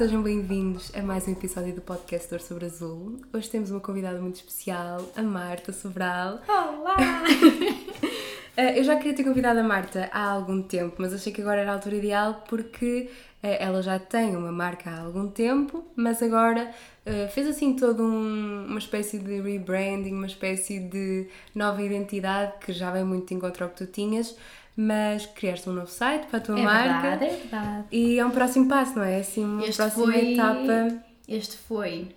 sejam bem-vindos a mais um episódio do podcast Dor sobre Azul. Hoje temos uma convidada muito especial, a Marta Sobral. Olá! Eh, eu já queria ter convidado a Marta há algum tempo, mas achei que agora era a altura ideal porque eh, ela já tem uma marca há algum tempo, mas agora eh, fez assim toda um, uma espécie de rebranding, uma espécie de nova identidade que já vem muito de encontro ao que tu tinhas, mas criaste um novo site para a tua É marca. verdade, é verdade. E é um próximo passo, não é? Assim, uma Este próxima foi- etapa. Este foi,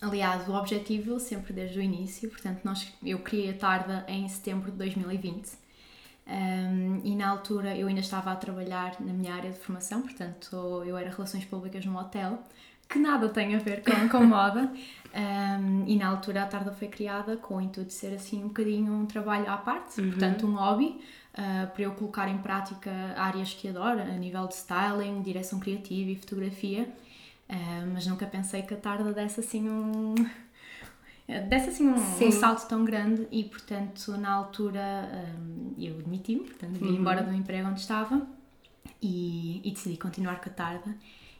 aliás, o objetivo sempre desde o início. Portanto, nós, eu criei a Tarda em setembro de 2020. Um, e na altura eu ainda estava a trabalhar na minha área de formação, portanto eu era Relações Públicas num hotel, que nada tem a ver com, com moda. Um, e na altura a Tarda foi criada com o intuito de ser assim um bocadinho um trabalho à parte, portanto um hobby, uh, para eu colocar em prática áreas que adoro, a nível de styling, direção criativa e fotografia. Uh, mas nunca pensei que a Tarda desse assim um, desse assim um, um salto tão grande e portanto na altura hum, eu demiti-me, portanto vim embora do emprego onde estava e, e decidi continuar com a Tarda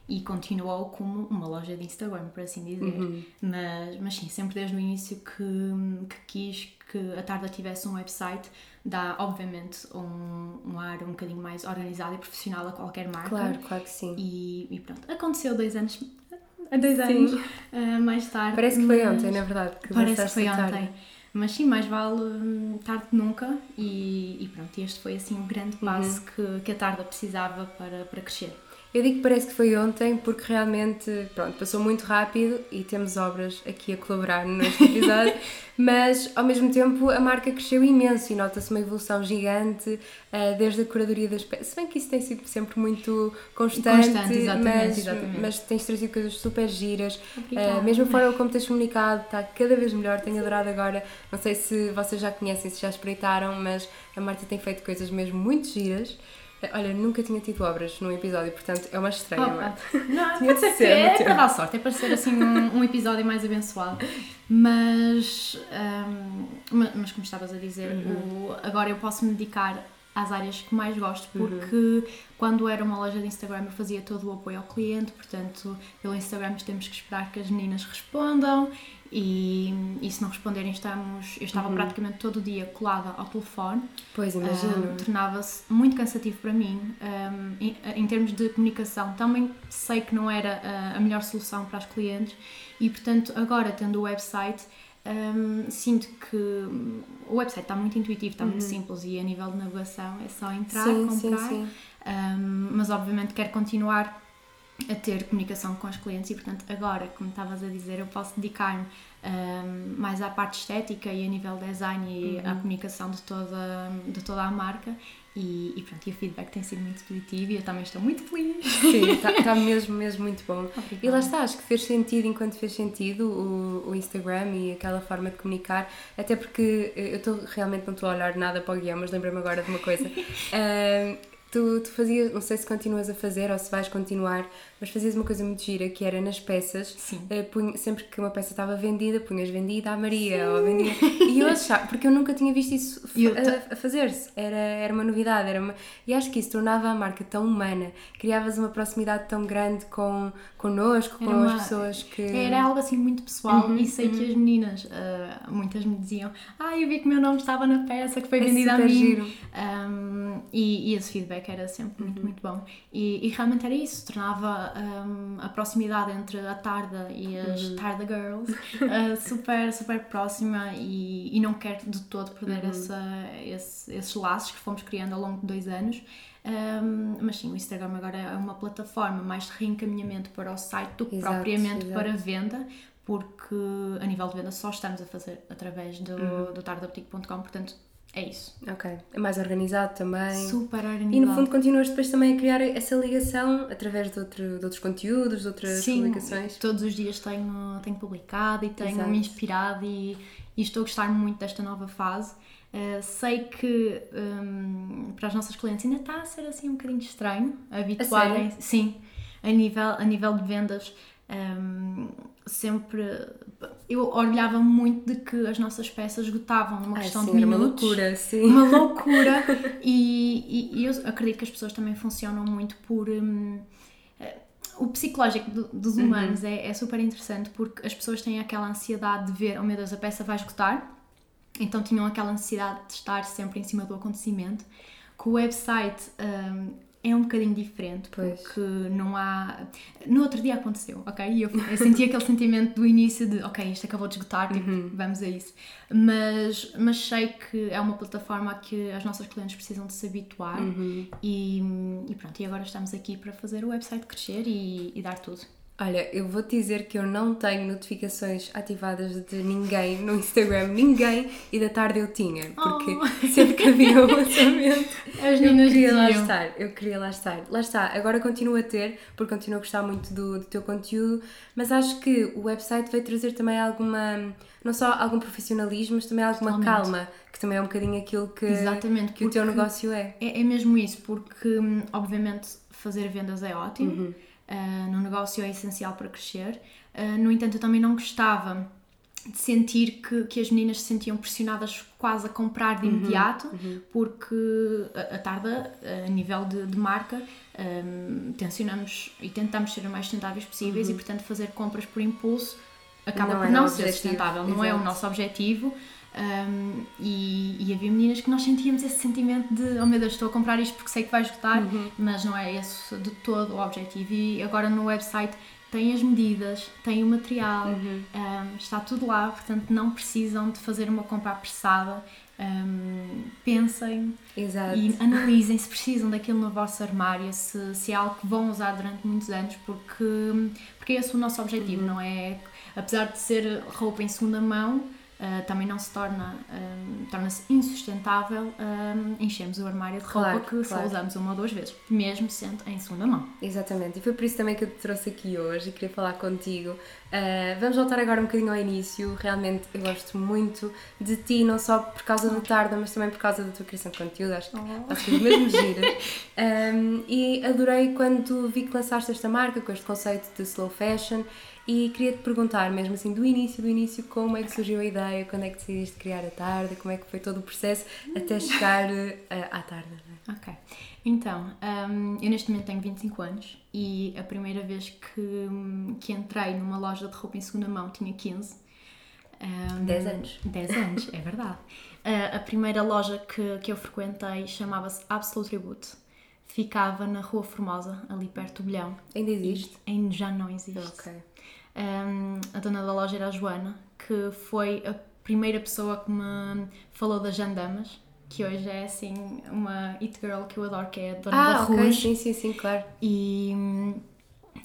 e continuou como uma loja de Instagram, por assim dizer. Mas, mas sim, sempre desde o início que, que quis que a Tarda tivesse um website, dá obviamente um, um ar um bocadinho mais organizado e profissional a qualquer marca. Claro, claro que sim. E, e pronto, aconteceu dois anos, dois Sim. anos ah, mais tarde. Parece que foi mas- ontem, na verdade. Que Parece que foi tarde. ontem. Mas sim, mais vale hum, tarde que nunca. E, e pronto, este foi assim o grande Uhum. passo que, que a Tarda precisava para, para crescer. Eu digo que parece que foi ontem porque realmente, pronto, passou muito rápido e temos obras aqui a colaborar neste episódio, mas ao mesmo tempo a marca cresceu imenso e nota-se uma evolução gigante eh, desde a curadoria das peças. Se bem que isso tem sido sempre muito constante, Constante, exatamente, mas, exatamente. mas tens trazido coisas super giras. Obrigada. Uh, mesmo a forma como tens comunicado está cada vez melhor, tenho adorado agora. Não sei se vocês já conhecem, se já espreitaram, mas a Marta tem feito coisas mesmo muito giras. Uh, Olha, nunca tinha tido obras num episódio, portanto é uma estreia, Opa. Marta. Não, Tinha pode de ser ser, é, Matilde. para dar sorte, é para ser assim um, um episódio mais abençoado. Mas, ma- mas como estavas a dizer, Uhum. o- agora eu posso me dedicar às áreas que mais gosto, Uhum. porque quando era uma loja de Instagram eu fazia todo o apoio ao cliente, portanto, pelo Instagram temos que esperar que as meninas respondam e, e se não responderem estamos, eu Uhum. estava praticamente todo o dia colada ao telefone Pois, imagino. um, tornava-se muito cansativo para mim um, em, em termos de comunicação. Também sei que não era uh, a melhor solução para os clientes e, portanto, agora tendo o website, um, sinto que o website está muito intuitivo, está muito simples e a nível de navegação é só entrar, Uhum. sim, sim, comprar. sim. Um, mas obviamente quero continuar a ter comunicação com os clientes e portanto agora, como estavas a dizer, eu posso dedicar-me um, mais à parte estética e a nível design e à comunicação de toda, de toda a marca e, e pronto, e o feedback tem sido muito positivo e eu também estou muito feliz. Sim, está mesmo, mesmo muito bom. Obrigada. E lá está, acho que fez sentido enquanto fez sentido o, o Instagram e aquela forma de comunicar, até porque eu estou realmente não estou a olhar nada para o guião, mas lembrei-me agora de uma coisa. Ahm, tu, tu fazias, não sei se continuas a fazer ou se vais continuar, mas fazias uma coisa muito gira que era nas peças, eh, punha- sempre que uma peça estava vendida, punhas vendida à Maria ou vendida. E eu achava, porque eu nunca tinha visto isso a, a fazer-se, era, era uma novidade, era uma, e acho que isso tornava a marca tão humana, criavas uma proximidade tão grande com connosco, com Era as uma- pessoas que. Era algo assim muito pessoal Uhum, e sei que as meninas, ah, muitas me diziam Ah, eu vi que o meu nome estava na peça que foi É vendida a mim. giro. Um, e, e esse feedback era sempre muito, muito bom. E, e realmente era isso, tornava um, a proximidade entre a Tarda e as Tarda Girls uh, super, super próxima e, e não quero de todo perder essa, esse- esses laços que fomos criando ao longo de dois anos. Um, mas sim, o Instagram agora é uma plataforma mais de reencaminhamento para o site do que Exato, propriamente exato. para venda, porque a nível de venda só estamos a fazer através do, do tardaboutique.com, portanto é isso. Ok, é mais organizado também. Super organizado. E no fundo continuas depois também a criar essa ligação através de, outro, de outros conteúdos, de outras Sim, publicações. todos os dias tenho, tenho publicado e tenho Exato. me inspirado e, e estou a gostar muito desta nova fase. Uh, sei que um, para as nossas clientes ainda está a ser assim um bocadinho estranho habituarem, sim, a nível, a nível de vendas. Um, sempre eu orgulhava muito de que as nossas peças esgotavam numa Ai, questão sim, de era uma minutos loucura, sim. uma loucura e, e- e eu acredito que as pessoas também funcionam muito por hum, eh, o psicológico do, dos Uhum. humanos é, é super interessante porque as pessoas têm aquela ansiedade de ver, oh meu Deus, a peça vai esgotar, então tinham aquela necessidade de estar sempre em cima do acontecimento. Com o website hum, é um bocadinho diferente Pois. porque não há. No outro dia aconteceu, ok? E eu, eu senti aquele sentimento do início de, ok, isto acabou de esgotar, tipo, Uhum. vamos a isso. Mas, mas sei que é uma plataforma a que as nossas clientes precisam de se habituar Uhum. e, e pronto, e agora estamos aqui para fazer o website crescer e, e dar tudo. Olha, eu vou te dizer que eu não tenho notificações ativadas de ninguém no Instagram, ninguém, e da tarde eu tinha, porque sempre que havia um lançamento As eu queria lá estar, eu queria lá estar. Lá está, agora continuo a ter, porque continuo a gostar muito do, do teu conteúdo, mas acho que o website veio trazer também alguma, não só algum profissionalismo, mas também alguma Totalmente. calma, que também é um bocadinho aquilo que, Exatamente, que o teu negócio é. É, é mesmo isso, porque hum, obviamente fazer vendas é ótimo, Uhum. Ah, no negócio é essencial para crescer. Ah, no entanto, eu também não gostava de sentir que, que as meninas se sentiam pressionadas quase a comprar de Uhum, imediato, porque a, a Tarda, a nível de, de marca, hum, tensionamos e tentamos ser o mais sustentáveis possíveis e, portanto, fazer compras por impulso acaba Uhum. Não por era não ser objetivo, sustentável, não é o nosso objetivo. Um, e, e havia meninas que nós sentíamos esse sentimento de oh meu Deus, estou a comprar isto porque sei que vai esgotar, Uhum. mas não é esse de todo o objetivo. E agora no website tem as medidas, tem o material, Uhum. um, está tudo lá, portanto não precisam de fazer uma compra apressada. Um, pensem Exato. e analisem se precisam daquilo no vosso armário, se, se é algo que vão usar durante muitos anos, porque, porque esse é o nosso objetivo, não é? Apesar de ser roupa em segunda mão, ah, também não se torna, ah, torna-se insustentável ah, enchermos o armário de roupa Claro, que só claro. usamos uma ou duas vezes, mesmo sendo em segunda mão. Exatamente, e foi por isso também que eu te trouxe aqui hoje e queria falar contigo. Uh, vamos voltar agora um bocadinho ao início. Realmente eu gosto muito de ti, não só por causa do Tarda, mas também por causa da tua criação de conteúdo. Acho que Oh. acho que mesmo giras. Um, e adorei quando vi que lançaste esta marca com este conceito de slow fashion. E queria te perguntar, mesmo assim, do início, do início, como é que surgiu a ideia, quando é que decidiste criar a Tarda, como é que foi todo o processo até chegar uh, à Tarda. não é? Ok. Então, hum, eu neste momento tenho 25 anos e a primeira vez que, que entrei numa loja de roupa em segunda mão tinha 15. Hum, 10 anos. 10 anos, é verdade. Ah, a primeira loja que, que eu frequentei chamava-se Absolute Tribute. Ficava na Rua Formosa, ali perto do Bilhão. Ainda existe? Ainda já não existe. Ok. Um, a dona da loja era a Joana, que foi a primeira pessoa que me falou das jandamas, que hoje é assim uma it girl que eu adoro, que é a dona da Ah, ok, Rouge. sim, sim, sim, claro. E,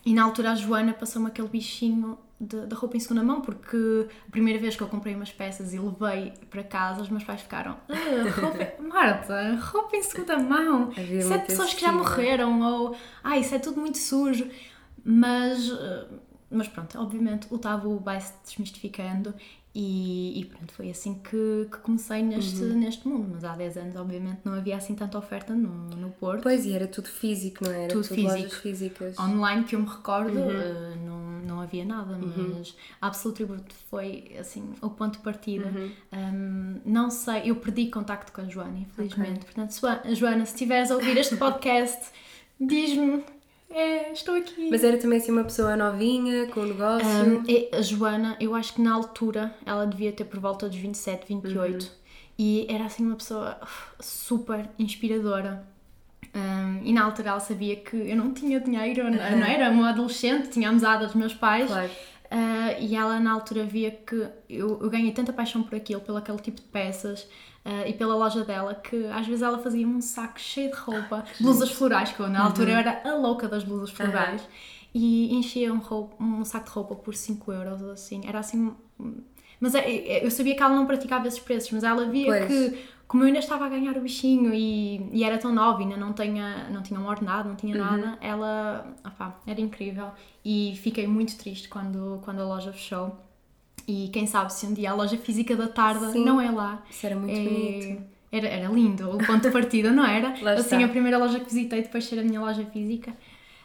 e na altura a Joana passou-me aquele bichinho de roupa em segunda mão, porque a primeira vez que eu comprei umas peças e levei para casa, os meus pais ficaram: "Ah, roupa, Marta, roupa em segunda mão, Havia isso é muito de pessoas que já morreram, ou ah, isso é tudo muito sujo. Mas, eh, mas pronto, obviamente o tabu vai-se desmistificando e, e pronto, foi assim que, que comecei neste, Uhum. neste mundo. Mas há 10 anos, obviamente, não havia assim tanta oferta no, no Porto. Pois, e era tudo físico, não é? era? Tudo lojas físico. físicas. Online que eu me recordo, Uhum. eh, não, não havia nada, mas a Absolute Tribute foi assim o ponto de partida. Uhum. Um, não sei, eu perdi contacto com a Joana, infelizmente. Portanto, Sua- Joana, se estiveres a ouvir este podcast, diz-me, é, estou aqui. Mas era também assim uma pessoa novinha, com o negócio. Um, e a Joana, eu acho que na altura ela devia ter por volta dos 27, 28 e era assim uma pessoa super inspiradora. Um, e na altura ela sabia que eu não tinha dinheiro, não não era uma adolescente, tinha a mesada dos meus pais. Claro. Uh, e ela na altura via que eu, eu ganhei tanta paixão por aquilo, pelo aquele tipo de peças uh, e pela loja dela, que às vezes ela fazia um saco cheio de roupa, blusas florais, que eu na altura eu era a louca das blusas florais, e enchia um, roupa- um saco de roupa por 5 euros assim, era assim. Mas é- é- eu sabia que ela não praticava esses preços, mas ela via Pois. que, como eu ainda estava a ganhar o bichinho e, e era tão nova, ainda não tinha, não tinha um ordenado, não tinha nada, ela opá, era incrível. E fiquei muito triste quando, quando a loja fechou. E quem sabe se um dia a loja física da tarde Sim. não é lá. Isso era muito É- bonito. Era, era lindo, o ponto de partida, não era? Assim, a primeira loja que visitei depois de ser a minha loja física.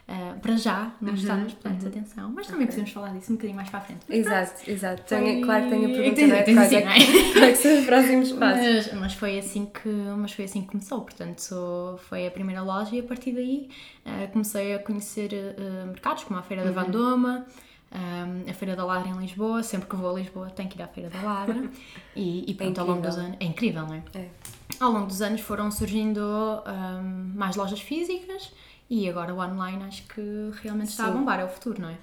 Uh, para já, não está nos planos de atenção, mas também okay. podemos falar disso um bocadinho mais para a frente. exato, exato. Tenho, Claro que tenho a pergunta, não é? É, que são os próximos passos? Mas, mas, foi assim que, mas foi assim que começou, portanto, foi a primeira loja e a partir daí uh, comecei a conhecer uh, mercados como a Feira uhum. da Vandoma, um, a Feira da Ladra em Lisboa, sempre que vou a Lisboa tenho que ir à Feira da Ladra e, e pronto, é ao longo dos anos, é incrível, não é? é? Ao longo dos anos foram surgindo um, mais lojas físicas e agora o online acho que realmente está Sim. a bombar, é o futuro, não é?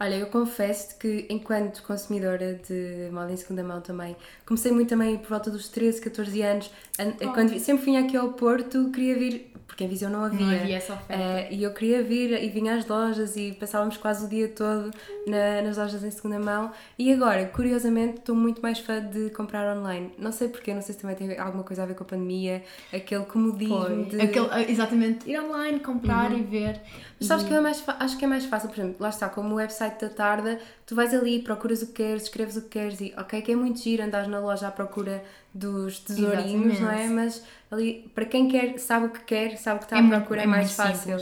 Olha, eu confesso que enquanto consumidora de moda em segunda mão também, comecei muito também por volta dos 13, 14 anos, oh. quando sempre vinha aqui ao Porto, queria vir porque em Viseu não havia. Não havia essa oferta. Uh, e eu queria vir e vinha às lojas e passávamos quase o dia todo na, nas lojas em segunda mão. E agora, curiosamente, estou muito mais fã de comprar online. Não sei porquê, não sei se também tem alguma coisa a ver com a pandemia, aquele comodismo de... Aquele, ah, exatamente, ir online, comprar uhum. e ver. Mas sabes que é mais, acho que é mais fácil, por exemplo, lá está, como website da tarde, tu vais ali, procuras o que queres, escreves o que queres e ok, que é muito giro andar na loja à procura dos tesourinhos, Exatamente. não é? Mas ali, para quem quer, sabe o que quer, sabe o que está é à procura, é, é mais fácil.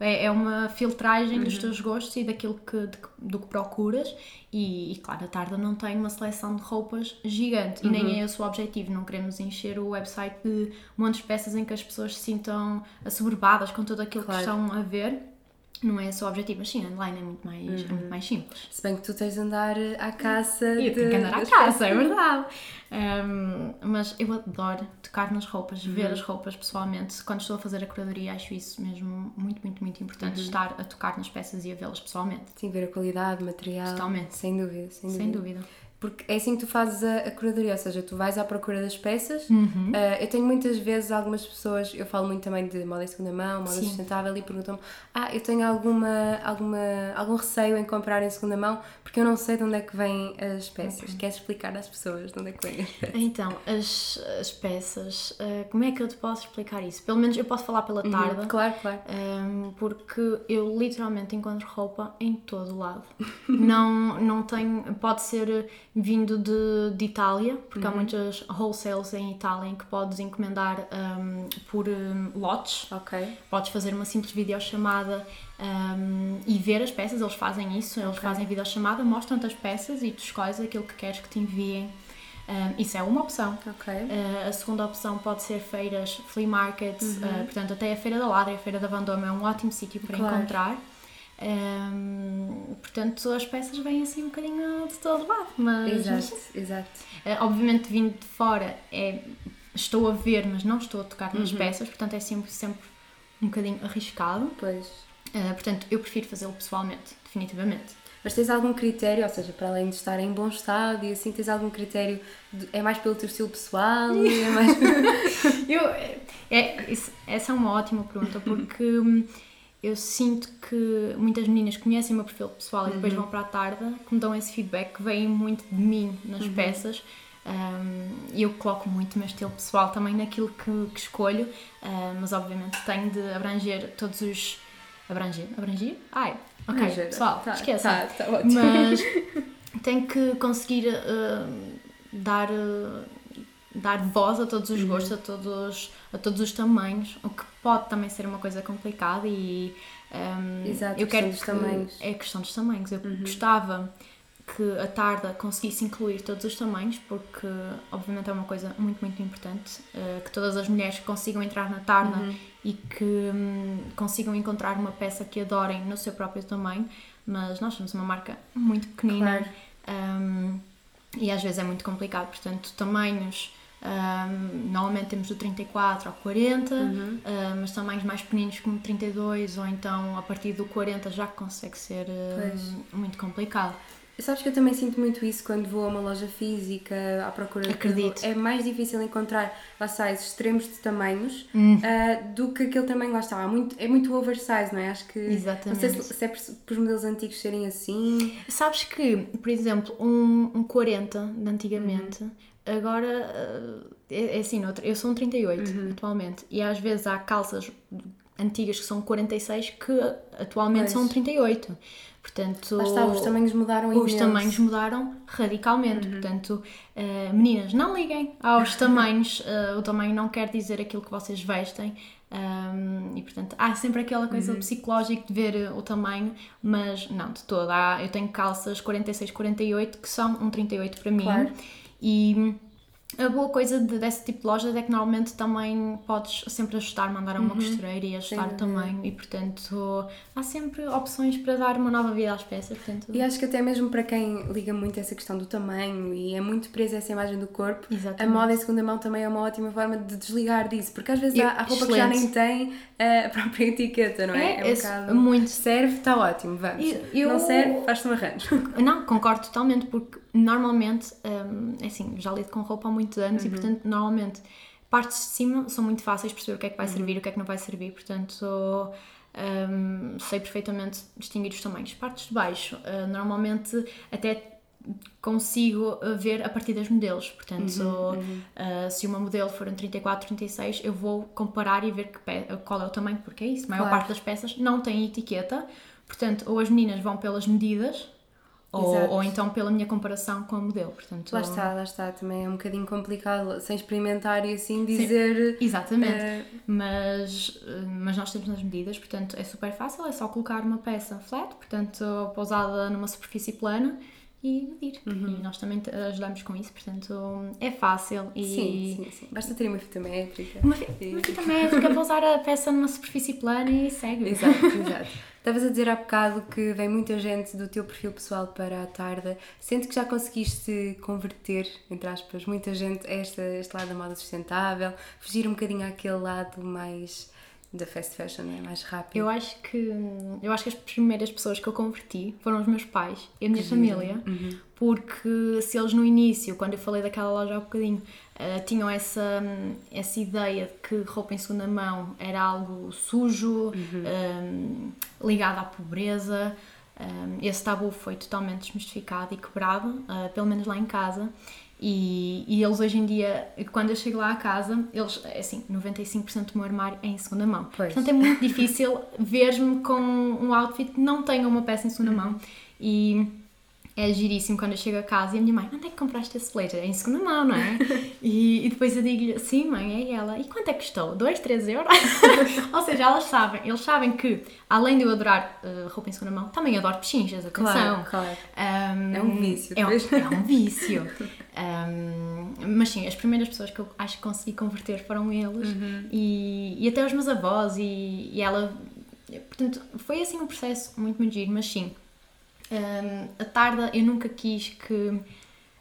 É, é uma filtragem uhum. dos teus gostos e daquilo que, de, do que procuras. E, e, claro, a Tarda não tem uma seleção de roupas gigante uhum. e nem uhum. é esse o objetivo. Não queremos encher o website de montes de peças em que as pessoas se sintam assoberbadas com tudo aquilo claro. que estão a ver não é só o objetivo, mas sim, online é muito mais, uhum. é muito uhum. mais simples. Se bem que tu tens de andar à caça. Eu de... tenho que andar à caça, é verdade. Um, mas eu adoro tocar nas roupas, uhum. ver as roupas pessoalmente. Quando estou a fazer a curadoria, acho isso mesmo muito, muito, muito importante. Uhum. Estar a tocar nas peças e a vê-las pessoalmente. Sim, ver a qualidade, material. Totalmente. Sem dúvida, sem dúvida. Sem dúvida. Porque é assim que tu fazes a, a curadoria, ou seja, tu vais à procura das peças. Uhum. Uh, eu tenho muitas vezes algumas pessoas, eu falo muito também de moda em segunda mão, moda Sim. sustentável, e perguntam-me: Ah, eu tenho alguma, alguma, algum receio em comprar em segunda mão porque eu não sei de onde é que vêm as peças. Queres explicar às pessoas de onde é que vêm as peças? Então, as, as peças, uh, como é que eu te posso explicar isso? Pelo menos eu posso falar pela uhum. tarde. Claro, claro. Um, ehm, porque eu literalmente encontro roupa em todo o lado. não, não tenho. Pode ser vindo de, de Itália, porque uhum. há muitas wholesales em Itália em que podes encomendar um, por um, lotes. Ok. Podes fazer uma simples videochamada um, e ver as peças, eles fazem isso, eles okay. fazem videochamada, mostram-te as peças e tu escolhes aquilo que queres que te enviem. Um, isso é uma opção. Okay. Uh, a segunda opção pode ser feiras, flea markets, uhum. uh, portanto, até a Feira da Ladra e a Feira da Vendôme é um ótimo sítio para claro. encontrar. Um, portanto, as peças vêm assim um bocadinho de todo lado, mas. Exato, exato. Uh, obviamente, vindo de fora, é, estou a ver, mas não estou a tocar nas uhum. peças, portanto, é sempre, sempre um bocadinho arriscado. Pois. Uh, portanto, eu prefiro fazê-lo pessoalmente, definitivamente. Mas tens algum critério, ou seja, para além de estar em bom estado e assim, tens algum critério? De, é mais pelo teu estilo pessoal? é mais... eu, é, isso, essa é uma ótima pergunta, porque. Eu sinto que muitas meninas conhecem o meu perfil pessoal uhum. e depois uhum. vão para a tarde, que me dão esse feedback, que vem muito de mim nas uhum. peças. E um, eu coloco muito o meu estilo pessoal também naquilo que, que escolho, uh, mas obviamente tenho de abranger todos os. Abranger? Abranger? Ai, ok, Abranger. pessoal, tá, esqueça. Tá, tá mas tenho que conseguir uh, dar. Uh, dar voz a todos os uhum. gostos, a todos, a todos os tamanhos, o que pode também ser uma coisa complicada e um, Exato, eu quero que, tamanhos. É questão dos tamanhos. Eu uhum. gostava que a tarda conseguisse incluir todos os tamanhos, porque obviamente é uma coisa muito, muito importante uh, que todas as mulheres consigam entrar na tarda uhum. e que um, consigam encontrar uma peça que adorem no seu próprio tamanho, mas nós somos uma marca muito pequenina claro. um, e às vezes é muito complicado, portanto, tamanhos um, normalmente temos do 34 ao 40, uhum. uh, mas tamanhos mais pequeninos como 32 ou então a partir do 40 já consegue ser uh, muito complicado. Sabes que eu também sinto muito isso quando vou a uma loja física à procura Acredito. de É mais difícil encontrar lá sais extremos de tamanhos hum. uh, do que aquele tamanho lá está. muito, é muito oversize, não é? Acho que. Exatamente. Não sei se, se é por, por os modelos antigos serem assim. Sabes que, por exemplo, um, um 40 de antigamente. Uhum Agora, eh, é, é assim, eu sou um 38 uhum. atualmente e às vezes há calças antigas que são 46 que atualmente Pois. são 38. Portanto, Lá está, os tamanhos mudaram os imenso. Uhum. tamanhos mudaram radicalmente. Portanto, eh, meninas, não liguem aos tamanhos. eh, o tamanho não quer dizer aquilo que vocês vestem. Um, e portanto, há sempre aquela coisa Uhum. psicológica de ver o tamanho, mas não, de toda. Há, eu tenho calças 46, 48 que são um 38 para mim. Claro. E a boa coisa de- desse tipo de lojas é que normalmente também podes sempre ajustar, mandar a uma costureira e ajustar o Uhum. dúvida. tamanho. E portanto, há sempre opções para dar uma nova vida às peças. Portanto, E acho que até mesmo para quem liga muito a essa questão do tamanho e é muito presa a essa imagem do corpo, Exatamente. a moda em segunda mão também é uma ótima forma de desligar disso, porque às vezes há, há roupa que já nem excelente. tem a própria etiqueta, não é? É, um esse- bocado- muito. Serve, está ótimo, vamos. Eu- eu- Não serve, faz-se um arranjo. Não, concordo totalmente, porque normalmente, hum, é assim, já lido com roupa há muitos anos Uhum. e, portanto, normalmente partes de cima são muito fáceis de perceber o que é que vai Uhum. servir e o que é que não vai servir, portanto, hum, sei perfeitamente distinguir os tamanhos. Partes de baixo, uh, normalmente até consigo uh, ver a partir dos modelos, portanto, Uhum, uh, se uma modelo for um 34, 36, eu vou comparar e ver qual é o tamanho, porque é isso, a maior Claro. parte das peças não tem etiqueta, portanto, ou as meninas vão pelas medidas, ou, ou então pela minha comparação com a modelo, portanto... Lá está, lá está, também é um bocadinho complicado, sem experimentar e assim dizer. Exatamente, eh, mas, uh, mas nós temos as medidas, portanto é super fácil, é só colocar uma peça flat, portanto pousada numa superfície plana e medir. Uhum. E nós também ajudamos com isso, portanto é fácil e... Sim, sim, sim. Basta ter uma fita métrica. Uma, fi- uma fita métrica, pousar a peça numa superfície plana e segue. Exato, exato. Estavas a dizer há bocado que vem muita gente do teu perfil pessoal para a tarde. Sente que já conseguiste converter, entre aspas, muita gente a esta, este lado da moda sustentável, fugir um bocadinho àquele lado mais da fast fashion, é? mais rápido. Eu acho que eu acho que as primeiras pessoas que eu converti foram os meus pais e a minha família, porque se eles no início, quando eu falei daquela loja há um bocadinho, eh, tinham essa, essa ideia de que roupa em segunda mão era algo sujo, eh, ligado à pobreza, eh, esse tabu foi totalmente desmistificado e quebrado, eh, pelo menos lá em casa. E, e eles hoje em dia, quando eu chego lá à casa, eles, é assim, 95% do meu armário é em segunda mão. Pois. Portanto, é muito difícil ver-me com um outfit que não tenha uma peça em segunda mão. E é giríssimo quando eu chego a casa e a minha mãe, onde é que compraste esse blazer? É em segunda mão, não é? e, e depois eu digo-lhe, sim mãe, é ela. E quanto é que custou? 2, 3 euros? Ou seja, elas sabem, eles sabem que, além de eu adorar uh, roupa em segunda mão, também adoro pechinchas, atenção. Claro, claro. Um, É um vício, É um, é um vício. Um, mas sim, as primeiras pessoas que eu acho que consegui converter foram eles Uhum. e, e até os meus avós e, e ela. Portanto, foi assim um processo muito, muito giro, mas sim. Um, a tarda, eu nunca quis que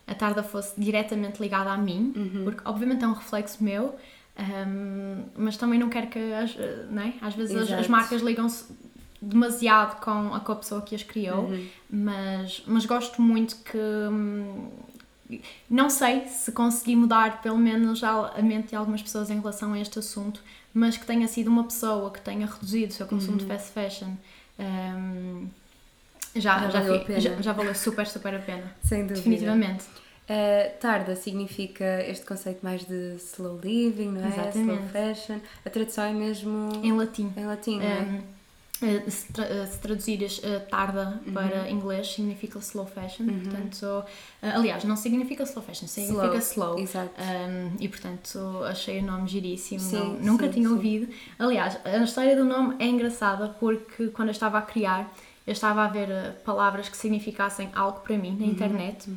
a tarda fosse diretamente ligada a mim, Uhum. porque obviamente é um reflexo meu, um, mas também não quero que as, não é? às vezes as, as marcas ligam-se demasiado com a, com a pessoa que as criou, Uhum. mas, mas gosto muito que. hum, Não sei se consegui mudar pelo menos a mente de algumas pessoas em relação a este assunto, mas que tenha sido uma pessoa que tenha reduzido o seu consumo de fast fashion. hum, já, Já já, valeu pena. já, já valeu super, super a pena. Sem dúvida. Definitivamente. Uh, tarda significa este conceito mais de slow living, não é? Exatamente. Slow fashion. A tradução é mesmo Em latim. em latim, é? Um, eh, se, tra- eh, se traduzires eh, tarda Uhum. para inglês significa slow fashion, portanto, eh, aliás, não significa slow fashion, significa slow. Exato. Um, e portanto achei o nome giríssimo, Sim, não- nunca sim, tinha sim. ouvido. Aliás, a história do nome é engraçada porque quando eu estava a criar, eu estava a ver eh, palavras que significassem algo para mim na Uhum, internet.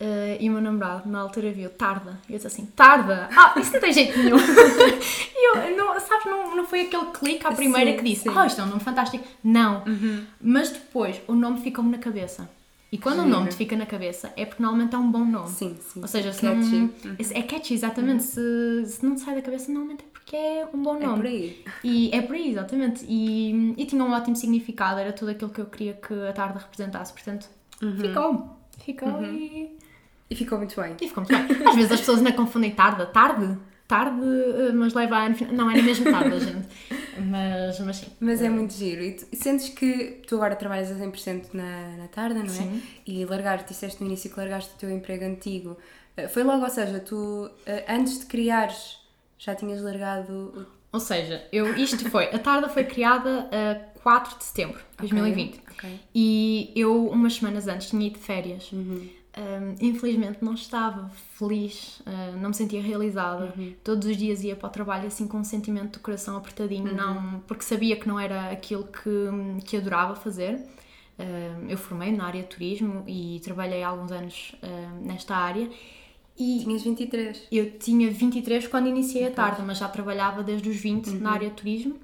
eh, e o meu namorado na altura viu tarda. Eu disse assim: tarda! Ah, isso não tem jeito nenhum! e eu, não, sabes, não, não foi aquele clique à primeira Sim, que disse: sim. Oh, isto é um nome fantástico. Não! Mas depois o nome ficou-me na cabeça. E quando o Giro. nome te fica na cabeça é porque normalmente é um bom nome. Sim, sim. Ou seja, se Catchy. não, é catchy, exatamente. Se, se não te sai da cabeça, normalmente é porque é um bom É nome. por aí. E é por aí, exatamente. E, e tinha um ótimo significado, era tudo aquilo que eu queria que a tarde representasse. Portanto, Uhum. ficou. Ficou e, E ficou muito bem. e ficou muito bem. Às vezes as pessoas ainda confundem tarde, tarde, tarde, eh, mas leva a ano final. Não, era mesmo tarde, gente. Mas, mas sim. Mas é muito giro. E, tu, e sentes que tu agora trabalhas a 100% na, na tarde, não é? Sim. E largaste, disseste no início que largaste o teu emprego antigo. Eh, Foi logo, ou seja, tu eh, antes de criares já tinhas largado Ou seja, eu, isto foi, a tarda foi criada a 4 de setembro de 2020. Ok. E eu, umas semanas antes, tinha ido de férias. Uhum. Um, infelizmente não estava feliz, uh, não me sentia realizada. Uhum. Todos os dias ia para o trabalho assim com um sentimento de coração apertadinho, Uhum. não, porque sabia que não era aquilo que, que adorava fazer. Um, eu formei-me na área de turismo e trabalhei há alguns anos um, nesta área. E Tinhas 23. eu tinha 23 quando iniciei a tarde, mas já trabalhava desde os 20 na área de turismo.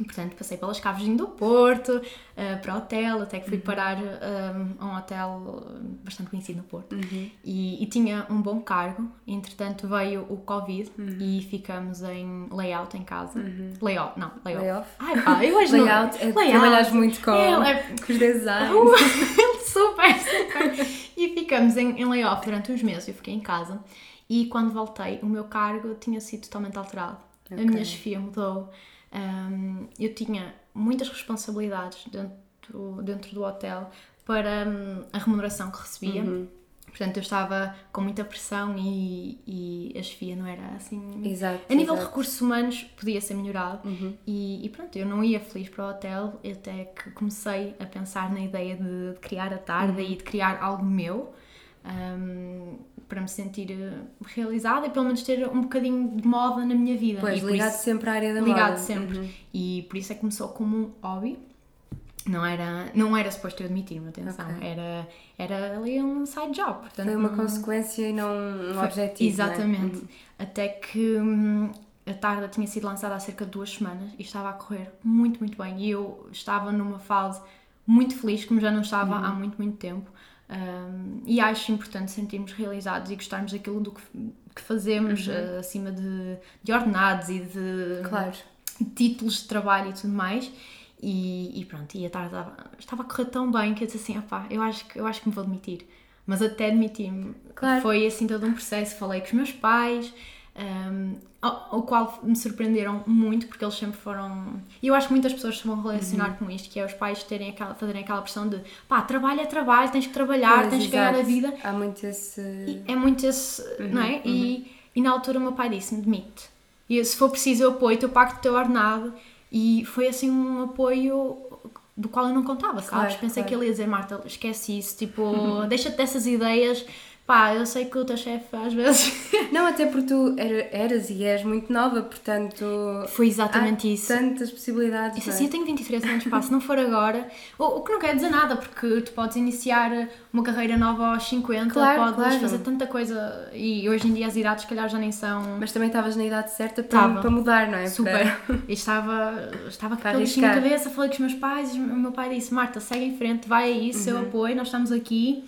E, portanto, passei pelas caves do Porto, eh, para hotel, até que fui parar eh, a um hotel bastante conhecido no Porto. E, e tinha um bom cargo. Entretanto, veio o Covid e ficamos em layout em casa. Layout, não, layout. Layoff. Ai pá, eu hoje não- Layout, é, trabalhas muito com, É, é- com os designs. super, super. E ficamos em, em layoff durante uns meses. Eu fiquei em casa e quando voltei, o meu cargo tinha sido totalmente alterado. A Ok. minha chefia mudou. Hum, eu tinha muitas responsabilidades dentro, dentro do hotel para hum, a remuneração que recebia. Uhum. Portanto, eu estava com muita pressão e, e a chefia não era assim. Exato. A nível de exato. recursos humanos podia ser melhorado Uhum. e, e pronto, eu não ia feliz para o hotel até que comecei a pensar na ideia de, de criar a tarde Uhum. e de criar algo meu hum, para me sentir eh, realizada e pelo menos ter um bocadinho de moda na minha vida. Pois, ligado isso- sempre à área da ligado moda. sempre. Uhum. E por isso é que começou como um hobby. Não era, não era suposto eu admitir-me, atenção. Ok. Era, era ali um side job. Portanto, Foi uma não- consequência e não um foi- objetivo. não é? Exatamente. Uhum. Até que hum, a tarde tinha sido lançada há cerca de duas semanas e estava a correr muito, muito bem. E eu estava numa fase muito feliz, como já não estava Uhum. há muito, muito tempo. Hum, e acho importante sentirmos realizados e gostarmos daquilo do que, que fazemos, eh, acima de, de ordenados e de Uhum. Claro. títulos de trabalho e tudo mais. E, e pronto, e a tarde estava, a correr tão bem que eu disse assim: opá, eu acho, que- eu acho que me vou demitir. Mas até demitir-me Claro. foi assim todo um processo. Falei com os meus pais, um, ao, ao qual me surpreenderam muito porque eles sempre foram. E eu acho que muitas pessoas se vão relacionar Uhum. com isto, que é os pais terem aquela, fazerem aquela pressão de pá, trabalho é trabalho, tens que trabalhar, Pois, tens que ganhar a exato. vida. Há muito esse. E é muito esse, Uhum, não é? E, e na altura o meu pai disse-me, demite. E se for preciso eu apoio, eu pago o teu ordenado. E foi assim um apoio do qual eu não contava, sabes? Claro, Pensei claro. que ele ia dizer, Marta, esquece isso, tipo, deixa-te dessas ideias. Pá, eu sei que o teu chefe às vezes... Não, até porque tu era- eras e és muito nova, portanto. foi exatamente há isso. tantas possibilidades. Isso é? assim, eu tenho 23 anos, pá, se não for agora, o, o que não quer dizer nada, porque tu podes iniciar uma carreira nova aos 50, Claro, podes claro. fazer tanta coisa, e hoje em dia as idades, se calhar, já nem são Mas também estavas na idade certa para, Tava. para mudar, não é? super. E estava, estava com aquele na cabeça, falei com os meus pais, e o meu pai disse: Marta, segue em frente, vai a isso, Uhum. eu apoio, nós estamos aqui.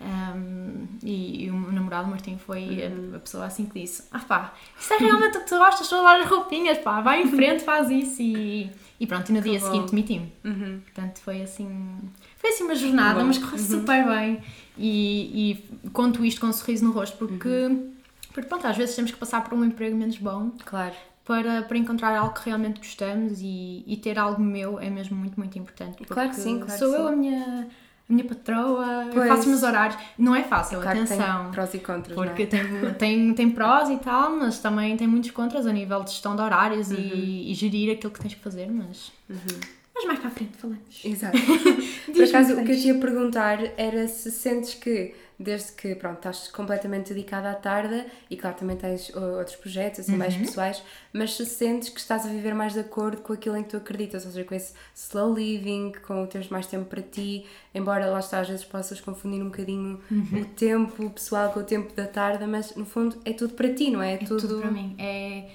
Um, e, e o meu namorado Martim foi Uhum. a, a pessoa assim que disse: Ah pá, isso é realmente o que tu gostas de lavar as roupinhas, pá, vai em frente, faz isso. E, e pronto, e no dia bom. seguinte demiti-me. Uhum. Portanto, foi assim. Foi assim uma jornada, mas correu super bem. E, e conto isto com um sorriso no rosto, porque, Uhum. porque pronto, às vezes temos que passar por um emprego menos bom Claro. para, para encontrar algo que realmente gostamos e, e ter algo meu é mesmo muito, muito importante. Claro que sim, claro Sou que eu sim. a minha, a minha patroa, eu Pois. faço os meus horários. Não é fácil, Claro atenção. tem prós e contras. é? Porque tem, tem, tem prós e tal, mas também tem muitos contras a nível de gestão de horários Uhum. e, e gerir aquilo que tens que fazer, mas, mas mais para a frente falamos. Exato. Por acaso, o que eu te ia perguntar era se sentes que, desde que pronto, estás completamente dedicada à tarde, e claro, também tens outros projetos assim, mais Uhum. pessoais, mas se sentes que estás a viver mais de acordo com aquilo em que tu acreditas, ou seja, com esse slow living, com teres mais tempo para ti, embora lá está, às vezes possas confundir um bocadinho Uhum. o tempo pessoal com o tempo da tarde, mas no fundo é tudo para ti, não é? É tudo, para mim. É,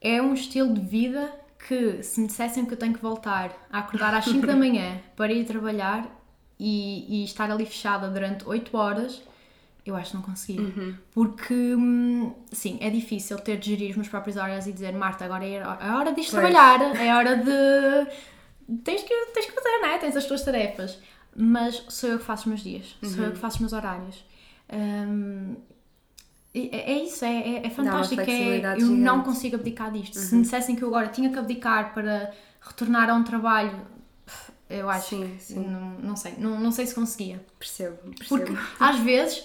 é um estilo de vida que, se me dissessem que eu tenho que voltar a acordar às 5 da manhã para ir trabalhar e, e estar ali fechada durante 8 horas, eu acho que não conseguia. Porque, hum, sim, é difícil ter de gerir os meus próprios horas e dizer, Marta, agora é a é hora de ir trabalhar, é a hora de. Tens que, tens que fazer, não é? Tens as tuas tarefas. Mas sou eu que faço os meus dias, sou eu que faço os meus horários. Hum, é, é isso, é, é, é fantástico. É, eu não gigante. Uhum. consigo abdicar disto. Se me dissessem que eu agora tinha que abdicar para retornar a um trabalho, eu acho Sim, que sim. Não, não sei, não, não sei se conseguia. Percebo, percebo. Porque às vezes,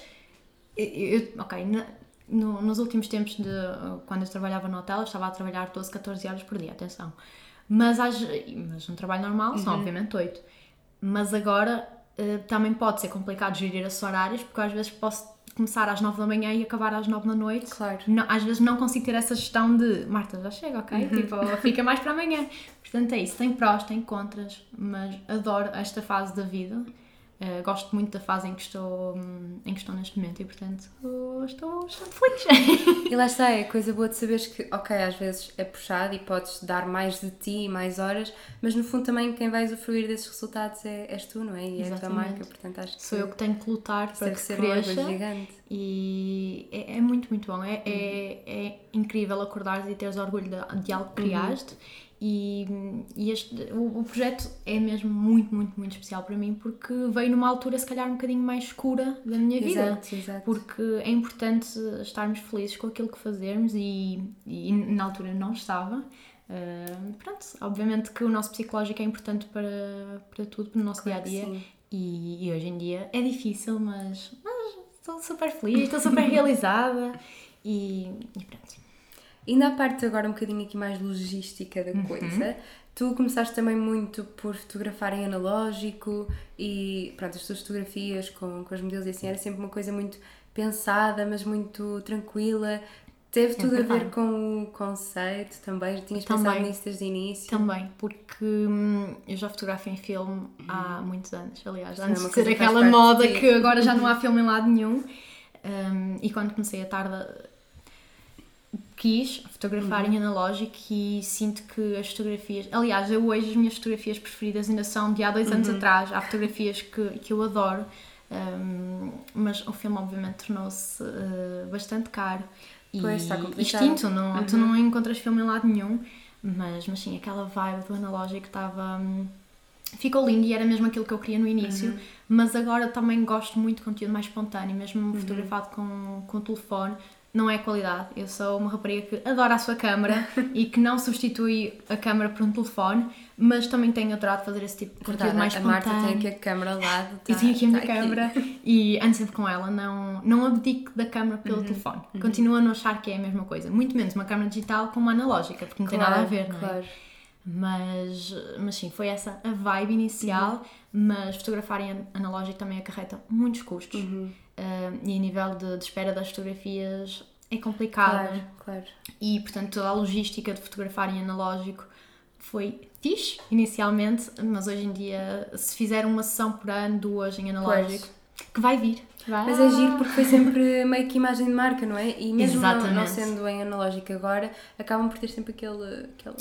eu, eu- ok, na- no, nos últimos tempos de quando eu trabalhava no hotel, eu estava a trabalhar 12, 14 horas por dia, atenção. Mas, às, mas um trabalho normal são Uhum. obviamente 8. Mas agora eh, também pode ser complicado gerir esses horários, porque às vezes posso começar às 9 da manhã e acabar às 9 da noite. Claro. Não- às vezes não consigo ter essa gestão de Marta, já chega, ok? Uhum. Tipo, fica mais para amanhã. Portanto, é isso. Tem prós, tem contras, mas adoro esta fase da vida. Eh, gosto muito da fase em que estou, em que estou neste momento e, portanto, estou, estou, estou feliz. E lá está, é coisa boa de saberes que, ok, às vezes é puxado e podes dar mais de ti e mais horas, mas no fundo também quem vai usufruir desses resultados é, és tu, não é? E é a tua Exatamente. marca, portanto acho que Sou eu que tenho que lutar para que ser cresça. gigante. E é, é muito, muito bom. É, é, é incrível acordares e teres orgulho de, de algo que criaste. E, e este, o, o projeto é mesmo muito, muito, muito especial para mim porque veio numa altura, se calhar, um bocadinho mais escura da minha vida. Exato, exato. Porque é importante estarmos felizes com aquilo que fazemos e, e na altura não estava. Uh, pronto, obviamente que o nosso psicológico é importante para, para tudo, para o nosso Claro dia a dia. E, e hoje em dia é difícil, mas, mas estou super feliz, estou super realizada e, e pronto. Ainda a parte agora um bocadinho aqui mais logística Uhum. da coisa, tu começaste também muito por fotografar em analógico e pronto, as tuas fotografias com, com os modelos e assim era sempre uma coisa muito pensada, mas muito tranquila. Teve tudo a ver com o conceito também, tinhas Também. pensado nisso desde o início. Também, porque hum, eu já fotografo em filme há muitos anos, aliás, Sim, é antes uma de ser aquela moda de que agora já não há filme em lado nenhum. Hum, e quando comecei a tarde quis fotografar Uhum. em analógico e sinto que as fotografias. Aliás, eu hoje as minhas fotografias preferidas ainda são de há dois Uhum. anos atrás. Há fotografias que, que eu adoro, hum, mas o filme obviamente tornou-se eh, bastante caro e Pois, está complicado. extinto. Não, Tu Uhum. não encontras filme em lado nenhum, mas, mas sim, aquela vibe do analógico estava. hum, Ficou lindo e era mesmo aquilo que eu queria no início, mas agora também gosto muito de conteúdo mais espontâneo, mesmo fotografado com, com o telefone. Não é qualidade. Eu sou uma rapariga que adora a sua câmara e que não substitui a câmara por um telefone, mas também tenho adorado fazer esse tipo de conteúdo mais a. Marta tem aqui a câmera ao lado. Eu tá- tenho aqui a minha tá câmera e ando sempre com ela, não, não abdico da câmera pelo telefone. Continuo a não achar que é a mesma coisa. Muito menos uma câmera digital com uma analógica, porque não tem nada a ver, não é? Claro. Mas, mas sim, foi essa a vibe inicial, Uhum. mas fotografar em analógico também acarreta muitos custos. Uhum. E a nível de, de espera das fotografias é complicado. Claro, claro. E, portanto, toda a logística de fotografar em analógico foi fixe inicialmente, mas hoje em dia, se fizer uma sessão por ano, duas em analógico, que vai vir. Vai. Mas é giro porque foi sempre meio que imagem de marca, não é? E mesmo não, não sendo em analógico agora, acabam por ter sempre aquele. aquela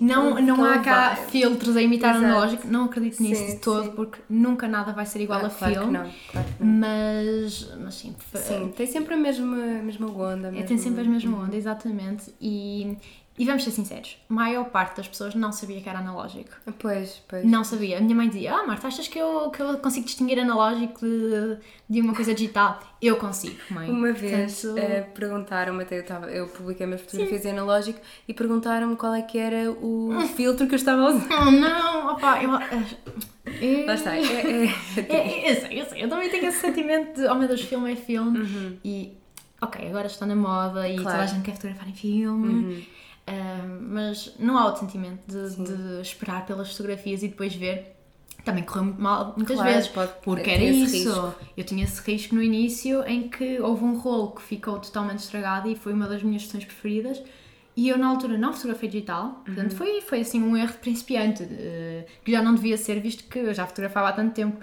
Não, não há cá vibe. filtros a imitar Exato. analógico, não acredito nisso Sim, de todo, sim. porque nunca nada vai ser igual Ah, a claro filme. Não, claro que não. Mas, mas sim, Sim, tem sempre a mesma, a mesma onda. é, mesmo- tem sempre a mesma onda, exatamente. E, e vamos ser sinceros, a maior parte das pessoas não sabia que era analógico. Pois, pois. Não sabia. A minha mãe dizia: Ah, Marta, achas que eu, que eu consigo distinguir analógico de, de uma coisa digital? Eu consigo, mãe. Uma vez Portanto, eh, perguntaram-me, até eu, tava, eu publiquei umas fotografias em analógico e perguntaram-me qual é que era o filtro que eu estava a usar. Oh, não, opá, eu. eu Lá está, é, é, É, é, eu sei, eu sei, eu também tenho esse sentimento de, oh meu Deus, filme é filme e, ok, agora está na moda e Uhum. Claro. Uhum. toda a gente quer fotografar em filme, mas não há outro sentimento de, de esperar pelas fotografias e depois ver. Também correu muito mal muitas Claro, vezes, pode- porque era isso. risco. Eu tinha esse risco no início em que houve um rolo que ficou totalmente estragado e foi uma das minhas sessões preferidas. E eu na altura não fotografei digital, portanto Uhum. foi, foi assim um erro de principiante, que já não devia ser, visto que eu já fotografava há tanto tempo.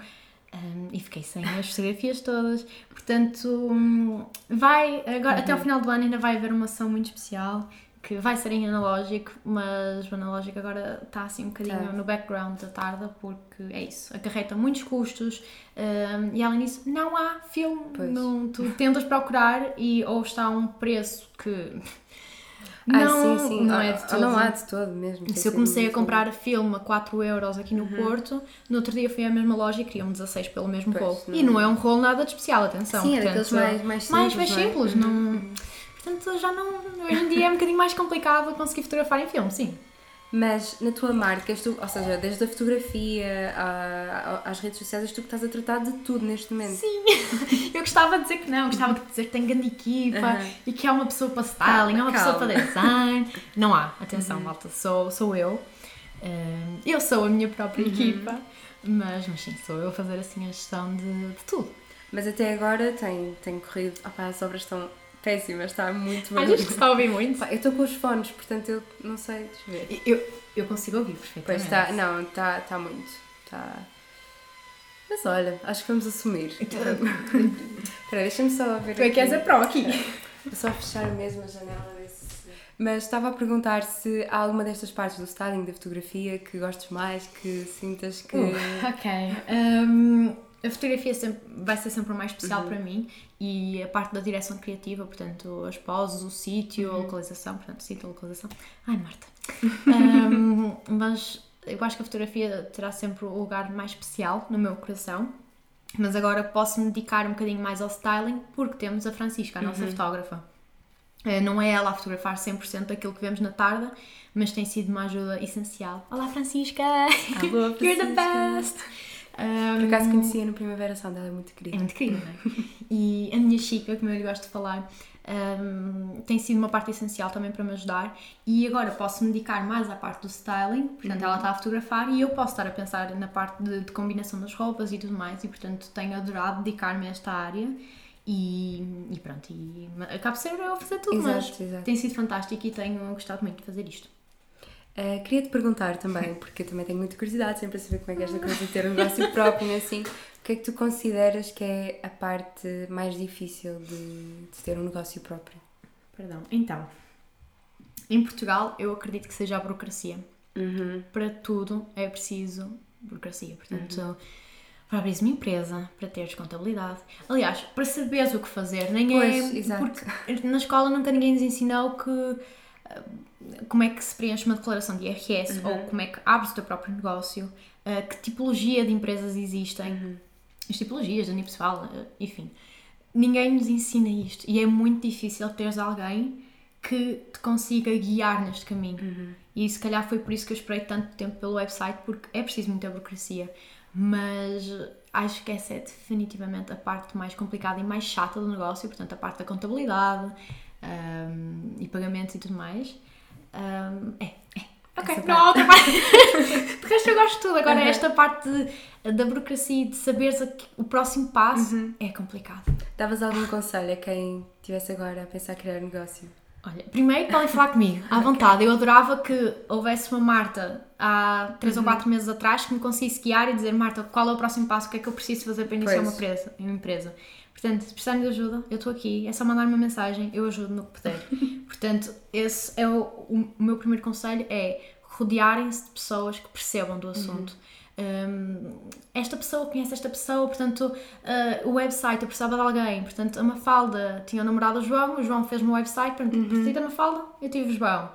Um, e fiquei sem as fotografias todas. Portanto, hum, vai, agora, até ao final do ano ainda vai haver uma ação muito especial que vai ser em analógico, mas o analógico agora está assim um bocadinho Tá. no background da tarde porque é isso, acarreta muitos custos um, e além disso não há filme, Pois. não, tu tentas procurar e ou está a um preço que Ah, não, sim, sim. não Ah, é de ah, todo. Não há de todo mesmo. Se eu comecei a comprar filme a 4 euros aqui no Porto, no outro dia fui à mesma loja e queriam 16 pelo mesmo Pois, rolo. não- E não é um rolo nada de especial, atenção. Sim, é daqueles mais, mais mais, simples. mais não é? simples. Não... Portanto, já não. Hoje em dia é um bocadinho mais complicado conseguir fotografar em filme, sim. Mas na tua marca, tu, ou seja, desde a fotografia à- às redes sociais, és tu que estás a tratar de tudo neste momento. Sim, eu gostava de dizer que não, gostava de dizer que tem grande equipa Aham. e que é uma pessoa para styling, é uma pessoa calma. para design. Não há, atenção, Uhum. malta, sou, sou eu. Eu sou a minha própria Uhum. equipa, mas, mas sim, sou eu a fazer assim a gestão de, de tudo. Mas até agora tem, tem corrido. Opá, as obras estão péssimas, está muito Às vezes que se barulho. está a ouvir muito. Pá, Eu estou com os fones, portanto eu não sei, deixa eu ver. Eu, eu consigo ouvir Pois perfeitamente. está, não, está tá muito. Está. Mas olha, acho que vamos assumir. Espera, deixa-me só ver. Tu é que és a pro aqui. Vou só fechar mesmo a janela, ver se. Mas estava a perguntar se há alguma destas partes do styling, da fotografia, que gostes mais, que sintas que. Uh, ok. Um, a fotografia sempre- vai ser sempre o mais especial Uhum. para mim e a parte da direção criativa, portanto, as poses, o sítio, Uhum. a localização, portanto, sítio, a localização. Ai, Marta. Um, mas eu acho que a fotografia terá sempre o lugar mais especial no meu coração. Mas agora posso me dedicar um bocadinho mais ao styling porque temos a Francisca, a nossa Uhum. fotógrafa. Eh, Não é ela a fotografar 100% daquilo que vemos na tarde, mas tem sido uma ajuda essencial. Olá, Francisca! Alô, You're the Francisca. Best! Por Um, acaso conhecia no Primavera Sound, ela é muito é querida. muito querida, não é? E a minha Chica, como eu lhe gosto de falar, um, tem sido uma parte essencial também para me ajudar. E agora posso me dedicar mais à parte do styling, portanto, ela está a fotografar e eu posso estar a pensar na parte de, de combinação das roupas e tudo mais. E portanto, tenho adorado dedicar-me a esta área. E, e pronto, e acabo eu a fazer tudo, mas Exato, exato. tem sido fantástico e tenho gostado muito de fazer isto. Uh, queria te perguntar também, porque eu também tenho muita curiosidade sempre a saber como é que é esta coisa de ter um negócio próprio e assim. O que é que tu consideras que é a parte mais difícil de, de ter um negócio próprio? Perdão. Então, em Portugal, eu acredito que seja a burocracia. Uhum. para tudo é preciso burocracia. Portanto, para abrir uma empresa, para teres contabilidade. Aliás, para saberes o que fazer, nem Pois, é. exato. Porque na escola nunca ninguém nos ensinou que. Como é que se preenche uma declaração de IRS Uhum. ou como é que abres o teu próprio negócio, ah, que tipologia de empresas existem, Uhum. as tipologias de unipessoal, ah, enfim. Ninguém nos ensina isto e é muito difícil teres alguém que te consiga guiar neste caminho. Uhum. E se calhar foi por isso que eu esperei tanto tempo pelo website, porque é preciso muita burocracia. Mas acho que essa é definitivamente a parte mais complicada e mais chata do negócio, portanto, a parte da contabilidade hum, e pagamentos e tudo mais. Hum, é, é. Ok, Essa não outra parte. de resto, eu gosto de tudo. Agora, esta parte de- da burocracia e de saberes o próximo passo é complicado. Davas algum conselho a quem estivesse agora a pensar em criar um negócio? Olha, primeiro podem falar comigo, à vontade. Eu adorava que houvesse uma Marta há 3 ou 4 meses atrás que me conseguisse guiar e dizer: Marta, qual é o próximo passo? O que é que eu preciso fazer para iniciar uma empresa, uma empresa? Portanto, se precisarem de ajuda, eu estou aqui. É só mandar uma mensagem, eu ajudo no que puder. Portanto, esse é o, o, meu primeiro conselho: é rodearem-se de pessoas que percebam do assunto. Hum, esta pessoa conhece esta pessoa, portanto, ah, o website eu precisava de alguém. Portanto, a Mafalda tinha o namorado João, o João fez-me o website, portanto, a partir da Mafalda eu tive o João.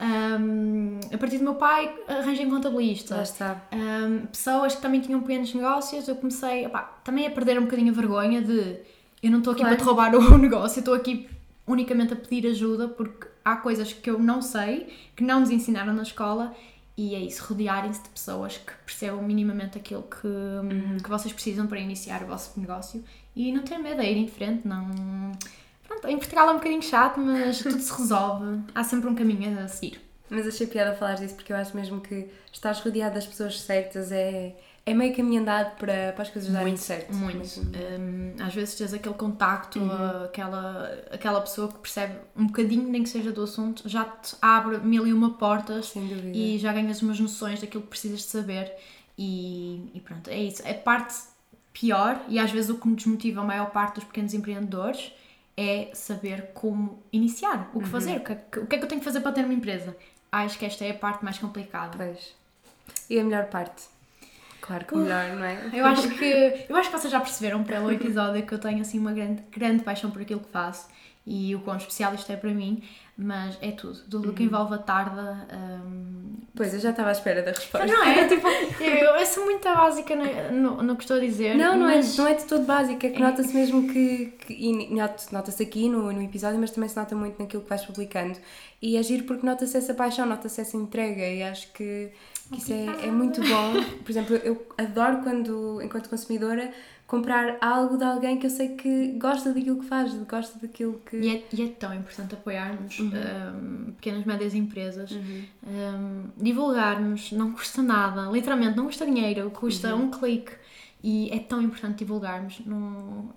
Hum, a partir do meu pai, arranjei um contabilista. Lá está. Um, pessoas que também tinham pequenos negócios, eu comecei opá, também a perder um bocadinho a vergonha de eu não estou aqui Claro. para te roubar o negócio, eu estou aqui unicamente a pedir ajuda porque há coisas que eu não sei, que não nos ensinaram na escola e é isso, rodearem-se de pessoas que percebam minimamente aquilo que, Uhum. que vocês precisam para iniciar o vosso negócio e não ter medo, é ir em frente, não... Pronto, em Portugal é um bocadinho chato, mas tudo se resolve, há sempre um caminho a seguir. Mas achei piada falar disso porque eu acho mesmo que estás rodeado das pessoas certas é, é meio caminho andado para, para as coisas darem certo. Muito. Mesmo. Hum, às vezes tens aquele contacto, aquela, aquela pessoa que percebe um bocadinho, nem que seja do assunto, já te abre mil e uma portas e já ganhas umas noções daquilo que precisas de saber. E, e pronto, é isso. A parte pior, e às vezes o que me desmotiva a maior parte dos pequenos empreendedores, é saber como iniciar, o que fazer, o que, é que- o que é que eu tenho que fazer para ter uma empresa. Acho que esta é a parte mais complicada. Pois. E a melhor parte? Claro que o melhor, não é? Eu acho que eu acho que vocês já perceberam pelo episódio que eu tenho assim uma grande, grande paixão por aquilo que faço e o quão especial isto é para mim, mas é tudo, tudo o que envolve a tarde, hum, Pois, eu já estava à espera da resposta. Não é? Tipo, eu, eu sou muito básica no, no, que estou a dizer. Não, não, mas... é, não é de todo básica, é que nota-se mesmo que. que e nota-se aqui no, no episódio, mas também se nota muito naquilo que vais publicando. E é giro porque nota-se essa paixão, nota-se essa entrega e acho que, que isso é, é muito bom. Por exemplo, eu adoro quando, enquanto consumidora, comprar algo de alguém que eu sei que gosta daquilo que faz, gosta daquilo que. E é, e é tão importante apoiarmos uhum. um, pequenas e médias empresas, uhum. um, divulgarmos, não custa nada, literalmente não custa dinheiro, custa uhum. um clique. E é tão importante divulgarmos. Num...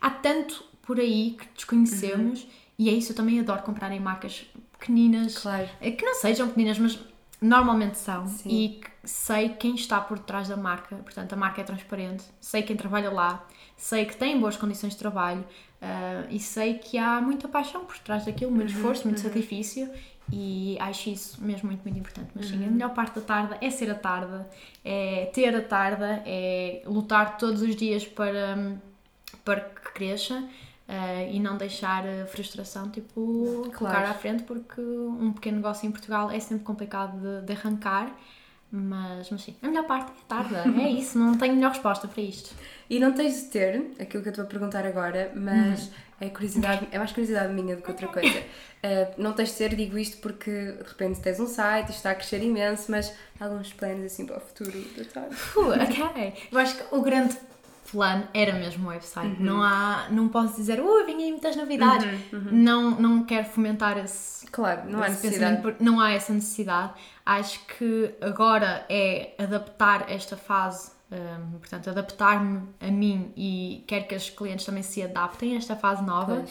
Há tanto por aí que desconhecemos uhum. e é isso. Eu também adoro comprar em marcas pequeninas, claro. Eh, que não sejam pequeninas, mas normalmente são Sim. e sei quem está por trás da marca, portanto a marca é transparente, sei quem trabalha lá, sei que tem boas condições de trabalho uh, e sei que há muita paixão por trás daquilo, muito uhum, esforço, muito uhum. sacrifício e acho isso mesmo muito, muito importante. Mas sim, a uhum. melhor parte da tarde é ser a tarde, é ter a tarde, é lutar todos os dias para, para que cresça. Uh, e não deixar a frustração tipo claro. colocar à frente porque um pequeno negócio em Portugal é sempre complicado de, de arrancar mas, mas sim, a melhor parte é tarde, é isso, não tenho melhor resposta para isto. E não tens de ter aquilo que eu estou a perguntar agora, mas uhum. é curiosidade, é mais curiosidade minha do que outra coisa. Uh, não tens de ter, digo isto porque de repente tens um site e está a crescer imenso, mas alguns planos assim para o futuro da tarde. Uh, ok. Eu acho que o grande plano era mesmo o website. Uhum. Não há, não posso dizer, uh, vim aí muitas novidades. Uhum, uhum. Não, não quero fomentar esse. Claro, não há necessidade. Não há essa necessidade. Acho que agora é adaptar esta fase. Um, portanto, adaptar-me a mim e quero que os clientes também se adaptem a esta fase nova.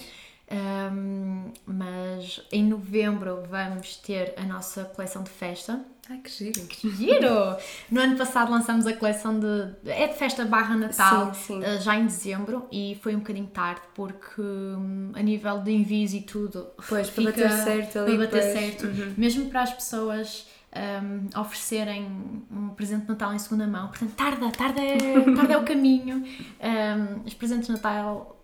Um, mas em novembro vamos ter a nossa coleção de festa Ai, que giro. Que giro! No ano passado lançamos a coleção de. É de festa barra Natal, sim, sim. Eh, já em dezembro, e foi um bocadinho tarde porque hum, a nível de envios e tudo. Pois, para bater certo ali. Para bater certo. Uhum. Mesmo para as pessoas. Um, oferecerem um presente de Natal em segunda mão, portanto, tarda, tarda é, tarda é o caminho. Um, os presentes de Natal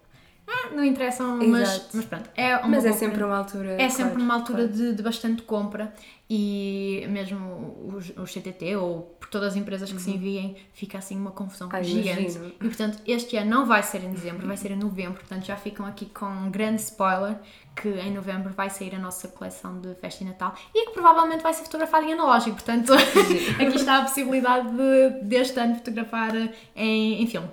ah, não interessam, mas, mas pronto. É uma mas é sempre uma altura. É claro, sempre uma altura claro. de, de, bastante compra e mesmo os, os CTT ou por todas as empresas que uhum. se enviem, fica assim uma confusão Ai, gigante. Imagino. E portanto, este ano não vai ser em dezembro, vai ser em novembro. Portanto, já ficam aqui com um grande spoiler que em novembro vai sair a nossa coleção de festa e Natal e que provavelmente vai ser fotografada em analógico. Portanto, aqui está a possibilidade de deste ano fotografar em, em filme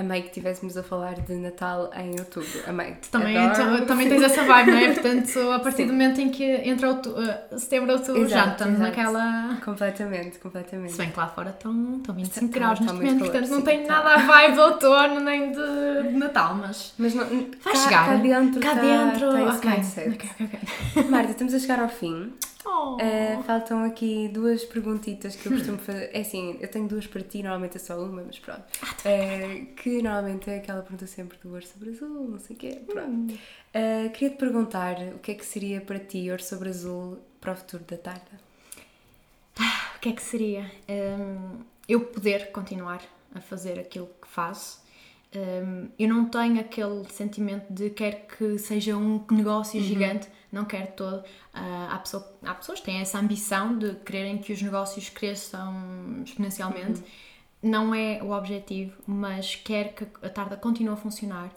amei que estivéssemos a falar de Natal em outubro. Amei. Também, tu, também tens essa vibe, não é? Portanto, a partir Sim. do momento em que entra outubro, uh, setembro, outubro, exato, já estamos naquela. Completamente, completamente. Se bem que lá fora estão, estão 25 está, graus neste momento, portanto não tem tá. nada a vibe de outono nem de, de Natal, mas. Mas não, vai cá, chegar. Cá dentro. Cá tá, dentro. Tá okay. Okay, okay, Marta, estamos a chegar ao fim. Oh. Uh, faltam aqui duas perguntitas que eu costumo fazer. É assim, eu tenho duas para ti, normalmente é só uma, mas pronto. Uh, que normalmente é aquela pergunta sempre do Ouro sobre Azul, não sei o quê. Pronto. Uh, Queria-te perguntar o que é que seria para ti Ouro sobre Azul para o futuro da tarde? Ah, o que é que seria? Um, eu poder continuar a fazer aquilo que faço. Um, eu não tenho aquele sentimento de quer que seja um negócio uhum. gigante não quero todo. Uh, há, pessoa, há pessoas que têm essa ambição de quererem que os negócios cresçam exponencialmente. Uhum. Não é o objetivo, mas quero que a tarde continue a funcionar,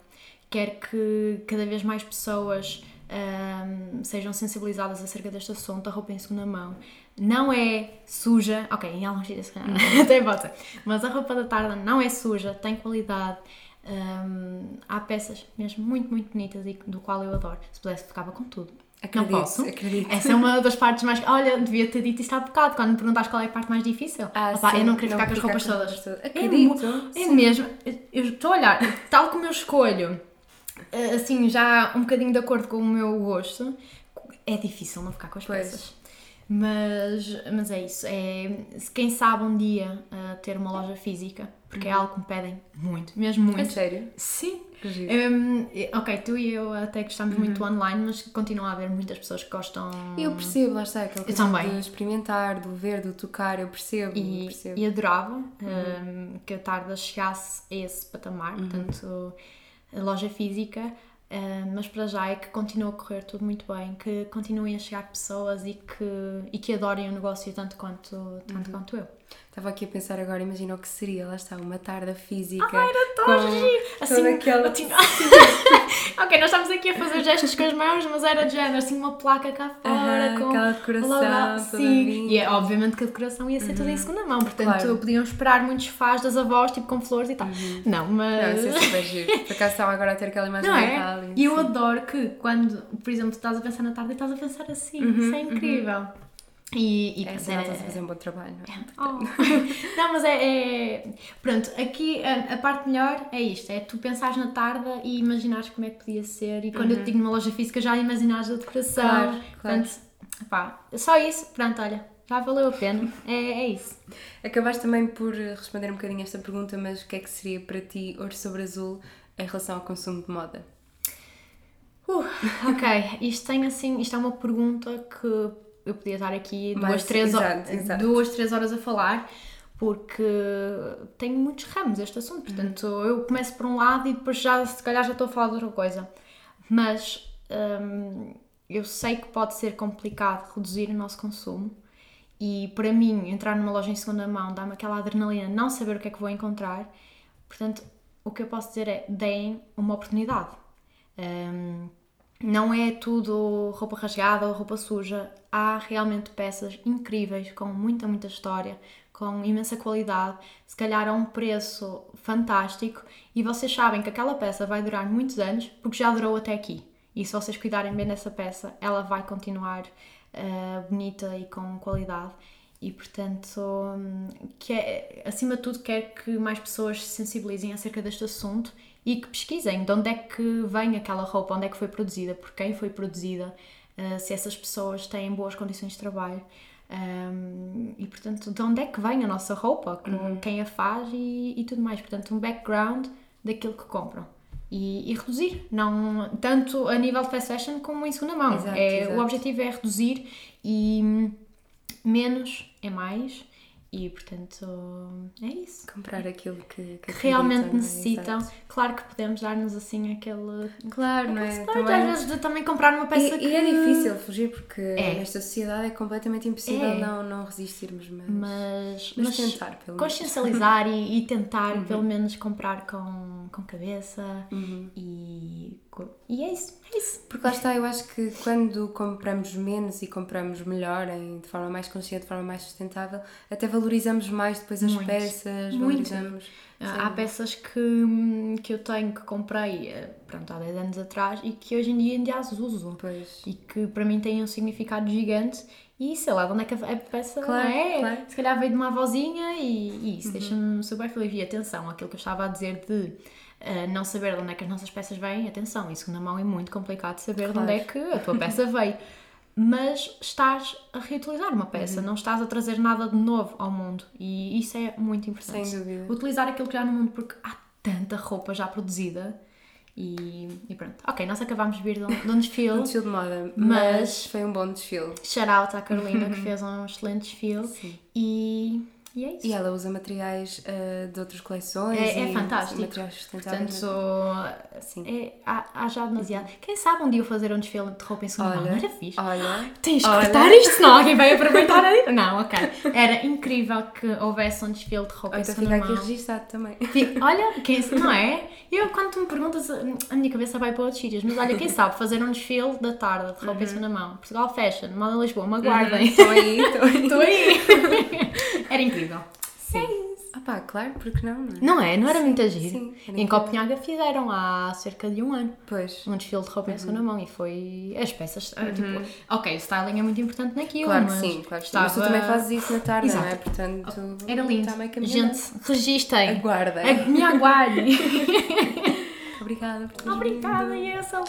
quero que cada vez mais pessoas um, ah, sejam sensibilizadas acerca deste assunto, a roupa em segunda mão. Não é suja, ok, em alguns dias uhum. até pode ser, mas a roupa da tarde não é suja, tem qualidade, um, há peças mesmo muito, muito bonitas e do qual eu adoro. Se pudesse, ficava com tudo. Acredito, não posso. Acredito. Essa é uma das partes mais. Olha, devia ter dito isto há bocado, quando me perguntaste qual é a parte mais difícil. Ah, Opa, sim, eu não queria ficar com as roupas todas. todas. Acredito. É, é mesmo. Eu estou a olhar, tal como eu escolho, eh, assim, já um bocadinho de acordo com o meu gosto, é difícil não ficar com as pois. peças. Mas, mas é isso. É, quem sabe um dia uh, ter uma loja física, porque é uhum. é algo que me pedem muito, mesmo muito. É sério? Sim. Um, ok, tu e eu até gostamos uhum. muito online, mas continua a haver muitas pessoas que gostam. Eu percebo, lá está, aquela coisa de experimentar, do ver, do tocar, eu percebo. E, percebo. e adorava uhum. um, que a Tarda chegasse a esse patamar, uhum. portanto, a loja física. Uh, mas para já é que continua a correr tudo muito bem, que continuem a chegar pessoas e que, e que adorem o negócio tanto quanto, tanto uhum. quanto eu. Estava aqui a pensar agora, imagina o que seria, lá está, uma tarde física. Ah, era tão com giro! Assim, aquela... Ok, nós estamos aqui a fazer gestos com as mãos, mas era de género, assim, uma placa cá fora, com aquela decoração. Sim, e é, obviamente que a decoração ia ser uhum. toda em uhum. segunda mão, portanto claro. podiam esperar muitos faz das avós, tipo com flores e tal. Uhum. Não, mas. Não, isso é super giro. Por acaso estava agora a ter aquela imagem Não é? E eu adoro que quando, por exemplo, tu estás a pensar na tarde e estás a pensar assim, isso é uhum. incrível. E, e é, pronto, era... a fazer um bom trabalho. Não, é? oh. não mas é, é, Pronto, aqui a, a, parte melhor é isto: é tu pensares na tarde e imaginares como é que podia ser. E quando uhum. eu te digo numa loja física, já imaginares a decoração. Claro, claro. Portanto, pá, só isso, pronto, olha, já valeu a pena. É, é isso. Acabaste também por responder um bocadinho esta pergunta, mas o que é que seria para ti ouro sobre azul em relação ao consumo de moda? Uh, ok, isto tem assim, isto é uma pergunta que eu podia estar aqui duas, três, exato, exato. duas, três horas a falar, porque tem muitos ramos este assunto. Uhum. Portanto, uhum. eu começo por um lado e depois já, se calhar, já estou a falar de outra coisa. Mas hum, eu sei que pode ser complicado reduzir o nosso consumo. E para mim, entrar numa loja em segunda mão dá-me aquela adrenalina, não saber o que é que vou encontrar. Portanto, o que eu posso dizer é: deem uma oportunidade. Um, não é tudo roupa rasgada ou roupa suja. Há realmente peças incríveis, com muita, muita história, com imensa qualidade, se calhar a um preço fantástico, e vocês sabem que aquela peça vai durar muitos anos porque já durou até aqui. E se vocês cuidarem bem dessa peça, ela vai continuar uh, bonita e com qualidade. E portanto, que é, acima de tudo, quero que mais pessoas se sensibilizem acerca deste assunto e que pesquisem de onde é que vem aquela roupa, onde é que foi produzida, por quem foi produzida, uh, se essas pessoas têm boas condições de trabalho. E portanto, de onde é que vem a nossa roupa, uhum. quem a faz e, e, tudo mais. Portanto, um background daquilo que compram. E, e, reduzir, não tanto a nível de fast fashion como em segunda mão. Exato, é, exato. O objetivo é reduzir e menos é mais e portanto é isso. Comprar aquilo que, que, que realmente necessitam. É? Claro que podemos dar-nos assim aquele. Claro, não é? Também... Às vezes de também comprar uma peça e, que. E é difícil fugir porque é. nesta sociedade é completamente impossível é. não, não resistirmos, mas. Mas, mas, mas tentar, pelo menos. Consciencializar e, e, tentar uhum. pelo menos comprar com, com cabeça uhum. e. E é isso, é isso. Porque lá está, eu acho que quando compramos menos e compramos melhor, em, de forma mais consciente, de forma mais sustentável, até valorizamos mais depois as muito, peças, muito. valorizamos. Há peças que, que eu tenho que comprei eh, pronto, há 10 anos atrás e que hoje em dia ainda as uso. Pois. E que para mim têm um significado gigante. E sei lá, de onde é que a peça claro, é? Claro. Se calhar veio de uma avózinha e, e isso uhum. deixa-me super feliz. E atenção, aquilo que eu estava a dizer de uh, não saber de onde é que as nossas peças vêm, atenção, em segunda mão é muito complicado saber claro. de onde é que a tua peça veio mas estás a reutilizar uma peça, uhum. não estás a trazer nada de novo ao mundo e isso é muito importante. Sem dúvida. Utilizar aquilo que há no mundo porque há tanta roupa já produzida e, e pronto. Ok, nós acabámos de vir de um, de um desfile. um desfile de moda, mas, mas, foi um bom desfile. Shout out à Carolina que fez um excelente desfile Sim. e e é isso. E ela usa materiais uh, de outras coleções. É, é fantástico. Materiais sustentáveis. Portanto, sim. É, há, há, já demasiado. Quem sabe um dia eu fazer um desfile de roupa em segunda mão? Era fixe. Olha. Tens de cortar isto, senão alguém vai aproveitar a Não, ok. Era incrível que houvesse um desfile de roupa em segunda mão. fica aqui registado também. Olha, quem, não é? Eu, quando tu me perguntas, a minha cabeça vai para outros sítios. Mas olha, quem sabe fazer um desfile da tarde de roupa uhum. em segunda mão. Portugal Fashion, Moda Lisboa, me aguardem. Estou uhum. aí, estou aí. Estou aí. Era incrível. Sim. É isso. Ah pá, claro, porque não, não é? Não é? Não era muito agir. Sim, em Copenhaga fizeram há cerca de um ano. Pois. Um desfile de roupa uhum. em segunda mão e foi... As peças... Uhum. Tipo, ok, o styling é muito importante naquilo, claro mas... sim, claro estava... Mas tu também fazes isso na tarde, Exato. não é? Portanto... Era lindo. Gente, registem. Aguardem. Me aguardem. Obrigada. Obrigada, e eu sou